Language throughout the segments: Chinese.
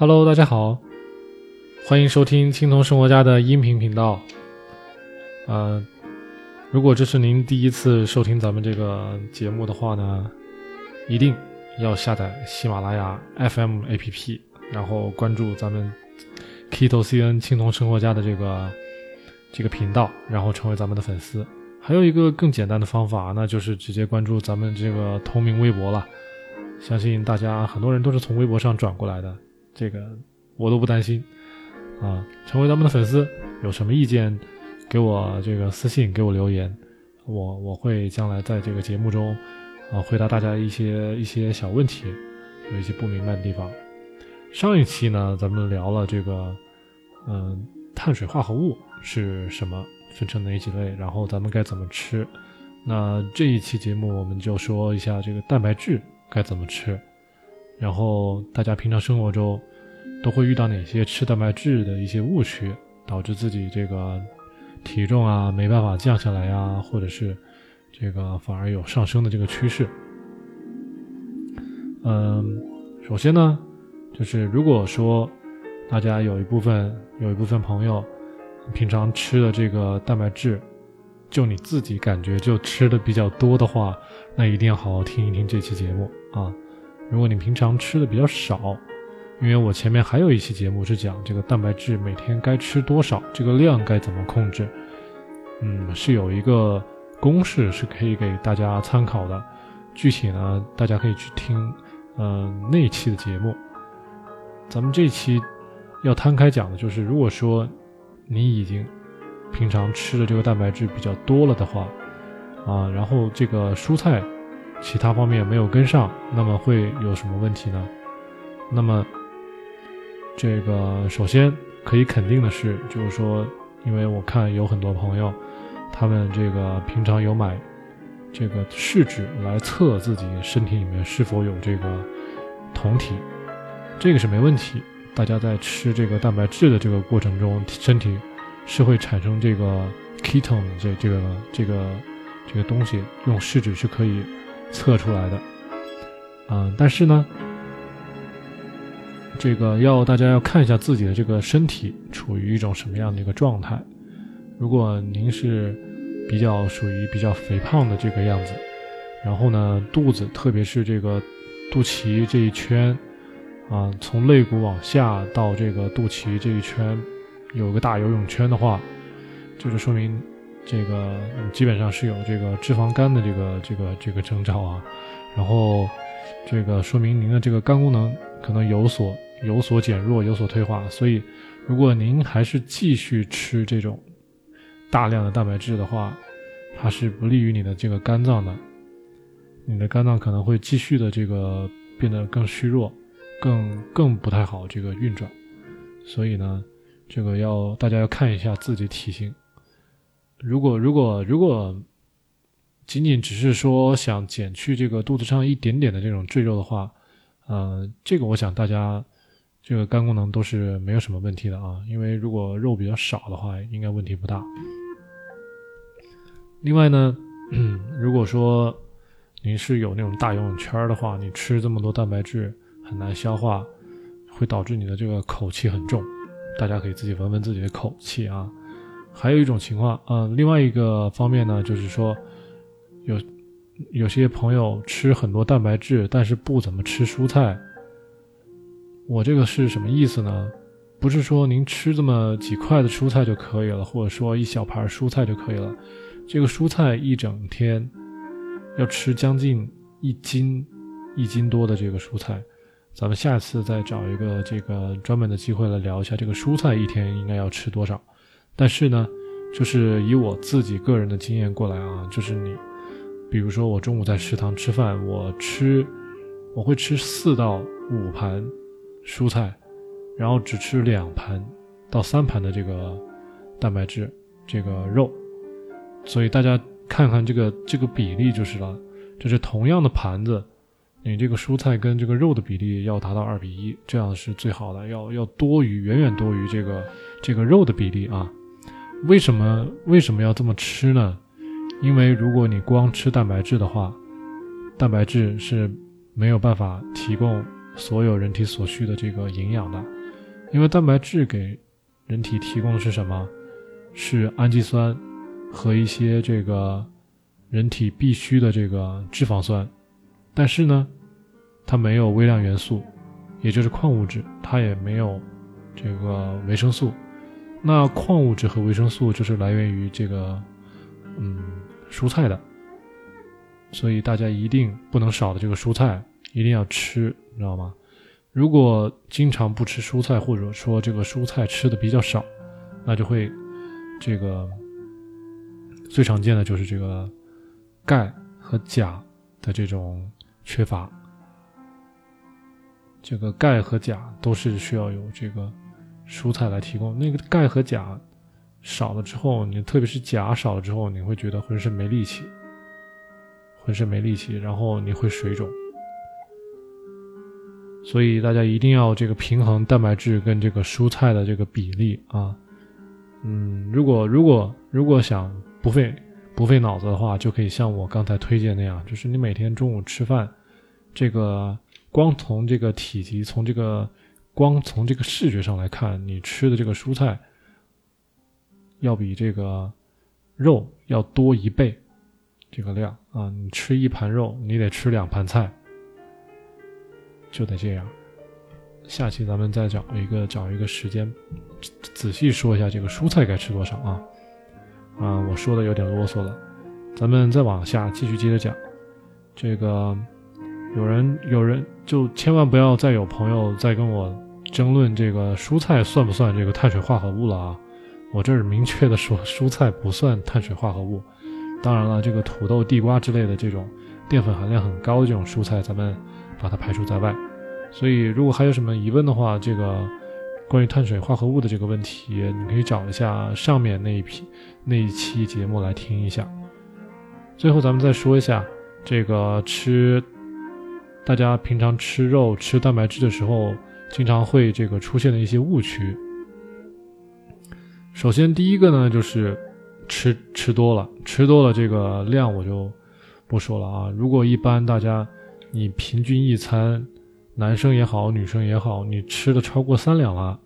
Hello，大家好，欢迎收听青铜生活家的音频频道。呃，如果这是您第一次收听咱们这个节目的话呢，一定要下载喜马拉雅 FM APP，然后关注咱们 Kito CN 青铜生活家的这个这个频道，然后成为咱们的粉丝。还有一个更简单的方法，那就是直接关注咱们这个同名微博了。相信大家很多人都是从微博上转过来的，这个我都不担心啊。成为咱们的粉丝，有什么意见，给我这个私信，给我留言，我我会将来在这个节目中啊回答大家一些一些小问题，有一些不明白的地方。上一期呢，咱们聊了这个，嗯，碳水化合物是什么？分成哪几类？然后咱们该怎么吃？那这一期节目我们就说一下这个蛋白质该怎么吃。然后大家平常生活中都会遇到哪些吃蛋白质的一些误区，导致自己这个体重啊没办法降下来呀，或者是这个反而有上升的这个趋势。嗯，首先呢，就是如果说大家有一部分有一部分朋友。平常吃的这个蛋白质，就你自己感觉就吃的比较多的话，那一定要好好听一听这期节目啊。如果你平常吃的比较少，因为我前面还有一期节目是讲这个蛋白质每天该吃多少，这个量该怎么控制，嗯，是有一个公式是可以给大家参考的。具体呢，大家可以去听，嗯，那期的节目。咱们这期要摊开讲的就是，如果说。你已经平常吃的这个蛋白质比较多了的话，啊，然后这个蔬菜其他方面没有跟上，那么会有什么问题呢？那么这个首先可以肯定的是，就是说，因为我看有很多朋友，他们这个平常有买这个试纸来测自己身体里面是否有这个酮体，这个是没问题。大家在吃这个蛋白质的这个过程中，身体是会产生这个 ketone 这这个这个这个东西，用试纸是可以测出来的。嗯，但是呢，这个要大家要看一下自己的这个身体处于一种什么样的一个状态。如果您是比较属于比较肥胖的这个样子，然后呢，肚子特别是这个肚脐这一圈。啊，从肋骨往下到这个肚脐这一圈，有个大游泳圈的话，就是说明这个基本上是有这个脂肪肝的这个这个这个征兆啊。然后这个说明您的这个肝功能可能有所有所减弱，有所退化。所以，如果您还是继续吃这种大量的蛋白质的话，它是不利于你的这个肝脏的，你的肝脏可能会继续的这个变得更虚弱。更更不太好这个运转，所以呢，这个要大家要看一下自己体型。如果如果如果仅仅只是说想减去这个肚子上一点点的这种赘肉的话，呃，这个我想大家这个肝功能都是没有什么问题的啊。因为如果肉比较少的话，应该问题不大。另外呢，如果说您是有那种大游泳圈的话，你吃这么多蛋白质。很难消化，会导致你的这个口气很重。大家可以自己闻闻自己的口气啊。还有一种情况，嗯，另外一个方面呢，就是说，有有些朋友吃很多蛋白质，但是不怎么吃蔬菜。我这个是什么意思呢？不是说您吃这么几块的蔬菜就可以了，或者说一小盘蔬菜就可以了。这个蔬菜一整天要吃将近一斤一斤多的这个蔬菜。咱们下次再找一个这个专门的机会来聊一下这个蔬菜一天应该要吃多少。但是呢，就是以我自己个人的经验过来啊，就是你，比如说我中午在食堂吃饭，我吃，我会吃四到五盘蔬菜，然后只吃两盘到三盘的这个蛋白质，这个肉。所以大家看看这个这个比例就是了，就是同样的盘子。你这个蔬菜跟这个肉的比例要达到二比一，这样是最好的，要要多于远远多于这个这个肉的比例啊。为什么为什么要这么吃呢？因为如果你光吃蛋白质的话，蛋白质是没有办法提供所有人体所需的这个营养的，因为蛋白质给人体提供的是什么？是氨基酸和一些这个人体必需的这个脂肪酸，但是呢，它没有微量元素，也就是矿物质，它也没有这个维生素。那矿物质和维生素就是来源于这个嗯蔬菜的，所以大家一定不能少的这个蔬菜一定要吃，你知道吗？如果经常不吃蔬菜，或者说这个蔬菜吃的比较少，那就会。这个最常见的就是这个钙和钾的这种缺乏。这个钙和钾都是需要有这个蔬菜来提供。那个钙和钾少了之后，你特别是钾少了之后，你会觉得浑身没力气，浑身没力气，然后你会水肿。所以大家一定要这个平衡蛋白质跟这个蔬菜的这个比例啊。嗯，如果如果如果想不费不费脑子的话，就可以像我刚才推荐那样，就是你每天中午吃饭，这个光从这个体积，从这个光从这个视觉上来看，你吃的这个蔬菜要比这个肉要多一倍这个量啊！你吃一盘肉，你得吃两盘菜，就得这样。下期咱们再找一个找一个时间，仔细说一下这个蔬菜该吃多少啊？啊，我说的有点啰嗦了，咱们再往下继续接着讲。这个有人有人就千万不要再有朋友再跟我争论这个蔬菜算不算这个碳水化合物了啊？我这儿明确的说，蔬菜不算碳水化合物。当然了，这个土豆、地瓜之类的这种淀粉含量很高的这种蔬菜，咱们把它排除在外。所以，如果还有什么疑问的话，这个关于碳水化合物的这个问题，你可以找一下上面那一批那一期节目来听一下。最后，咱们再说一下这个吃，大家平常吃肉、吃蛋白质的时候，经常会这个出现的一些误区。首先，第一个呢，就是吃吃多了，吃多了这个量我就不说了啊。如果一般大家你平均一餐。男生也好，女生也好，你吃的超过三两了，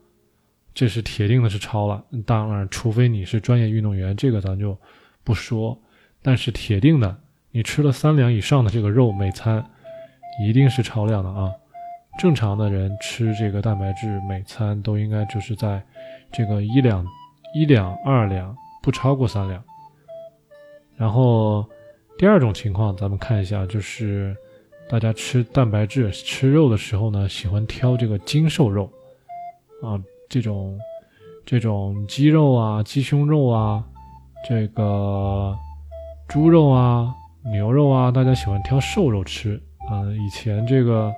这是铁定的是超了。当然，除非你是专业运动员，这个咱就不说。但是铁定的，你吃了三两以上的这个肉，每餐一定是超量的啊。正常的人吃这个蛋白质，每餐都应该就是在这个一两、一两、二两，不超过三两。然后第二种情况，咱们看一下，就是。大家吃蛋白质、吃肉的时候呢，喜欢挑这个精瘦肉，啊，这种这种鸡肉啊、鸡胸肉啊，这个猪肉啊、牛肉啊，大家喜欢挑瘦肉吃啊。以前这个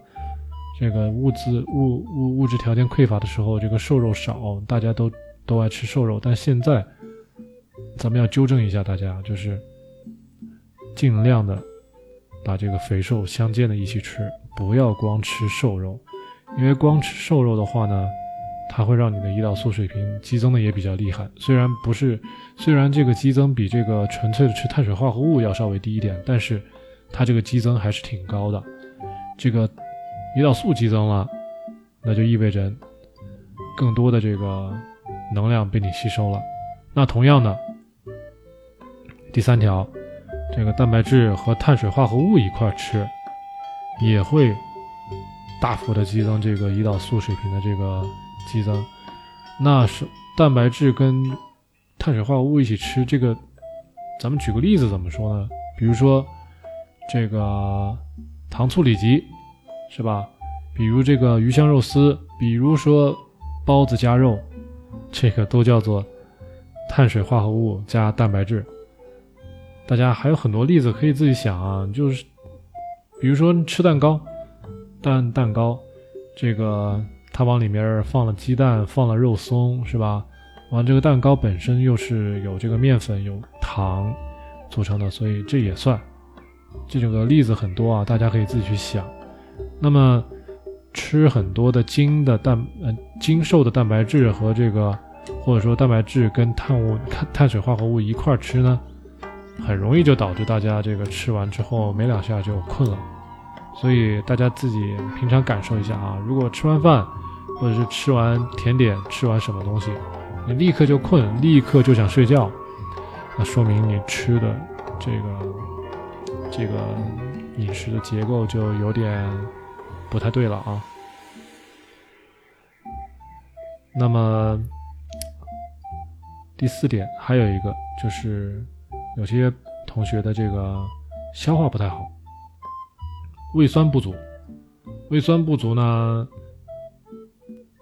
这个物资物物物质条件匮乏的时候，这个瘦肉少，大家都都爱吃瘦肉。但现在咱们要纠正一下大家，就是尽量的。把这个肥瘦相间的一起吃，不要光吃瘦肉，因为光吃瘦肉的话呢，它会让你的胰岛素水平激增的也比较厉害。虽然不是，虽然这个激增比这个纯粹的吃碳水化合物要稍微低一点，但是它这个激增还是挺高的。这个胰岛素激增了，那就意味着更多的这个能量被你吸收了。那同样的，第三条。这个蛋白质和碳水化合物一块吃，也会大幅的激增这个胰岛素水平的这个激增。那是蛋白质跟碳水化合物一起吃，这个咱们举个例子怎么说呢？比如说这个糖醋里脊，是吧？比如这个鱼香肉丝，比如说包子加肉，这个都叫做碳水化合物加蛋白质。大家还有很多例子可以自己想啊，就是比如说吃蛋糕，蛋蛋糕，这个它往里面放了鸡蛋，放了肉松，是吧？完这个蛋糕本身又是有这个面粉、有糖组成的，所以这也算。这种的例子很多啊，大家可以自己去想。那么吃很多的精的蛋呃精瘦的蛋白质和这个或者说蛋白质跟碳物碳碳水化合物一块吃呢？很容易就导致大家这个吃完之后没两下就困了，所以大家自己平常感受一下啊，如果吃完饭或者是吃完甜点、吃完什么东西，你立刻就困，立刻就想睡觉，那说明你吃的这个这个饮食的结构就有点不太对了啊。那么第四点还有一个就是有些同学的这个消化不太好，胃酸不足。胃酸不足呢，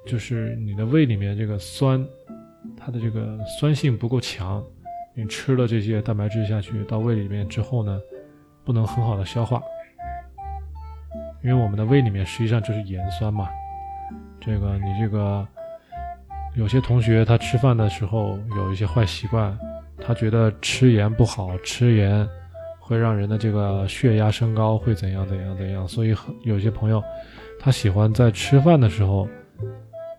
就是你的胃里面这个酸，它的这个酸性不够强，你吃了这些蛋白质下去到胃里面之后呢，不能很好的消化，因为我们的胃里面实际上就是盐酸嘛，这个你这个。有些同学他吃饭的时候有一些坏习惯，他觉得吃盐不好，吃盐会让人的这个血压升高，会怎样怎样怎样。所以有些朋友他喜欢在吃饭的时候，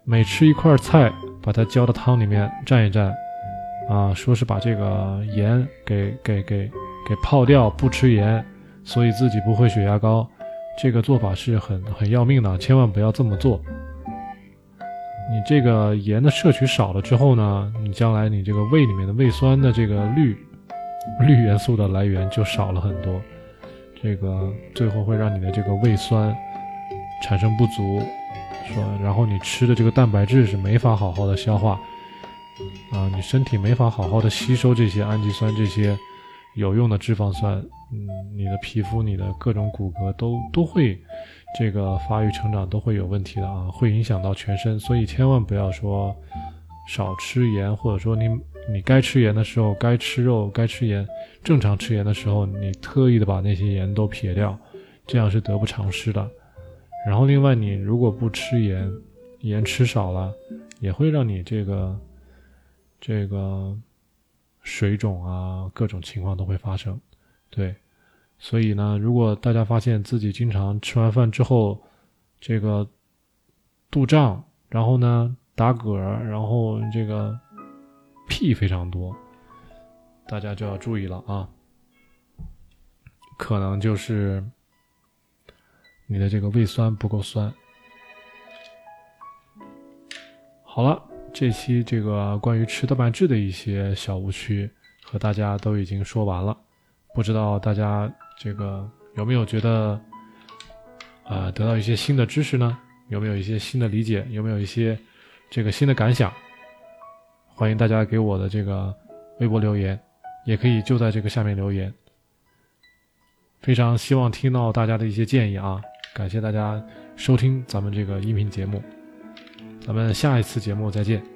每吃一块菜，把它浇到汤里面蘸一蘸，啊，说是把这个盐给给给给泡掉，不吃盐，所以自己不会血压高。这个做法是很很要命的，千万不要这么做。你这个盐的摄取少了之后呢，你将来你这个胃里面的胃酸的这个氯氯元素的来源就少了很多，这个最后会让你的这个胃酸产生不足，说然后你吃的这个蛋白质是没法好好的消化，啊，你身体没法好好的吸收这些氨基酸这些有用的脂肪酸，嗯，你的皮肤你的各种骨骼都都会。这个发育成长都会有问题的啊，会影响到全身，所以千万不要说少吃盐，或者说你你该吃盐的时候该吃肉，该吃盐，正常吃盐的时候，你特意的把那些盐都撇掉，这样是得不偿失的。然后另外，你如果不吃盐，盐吃少了，也会让你这个这个水肿啊，各种情况都会发生，对。所以呢，如果大家发现自己经常吃完饭之后，这个肚胀，然后呢打嗝，然后这个屁非常多，大家就要注意了啊，可能就是你的这个胃酸不够酸。好了，这期这个关于吃蛋白质的一些小误区和大家都已经说完了，不知道大家。这个有没有觉得，呃，得到一些新的知识呢？有没有一些新的理解？有没有一些这个新的感想？欢迎大家给我的这个微博留言，也可以就在这个下面留言。非常希望听到大家的一些建议啊！感谢大家收听咱们这个音频节目，咱们下一次节目再见。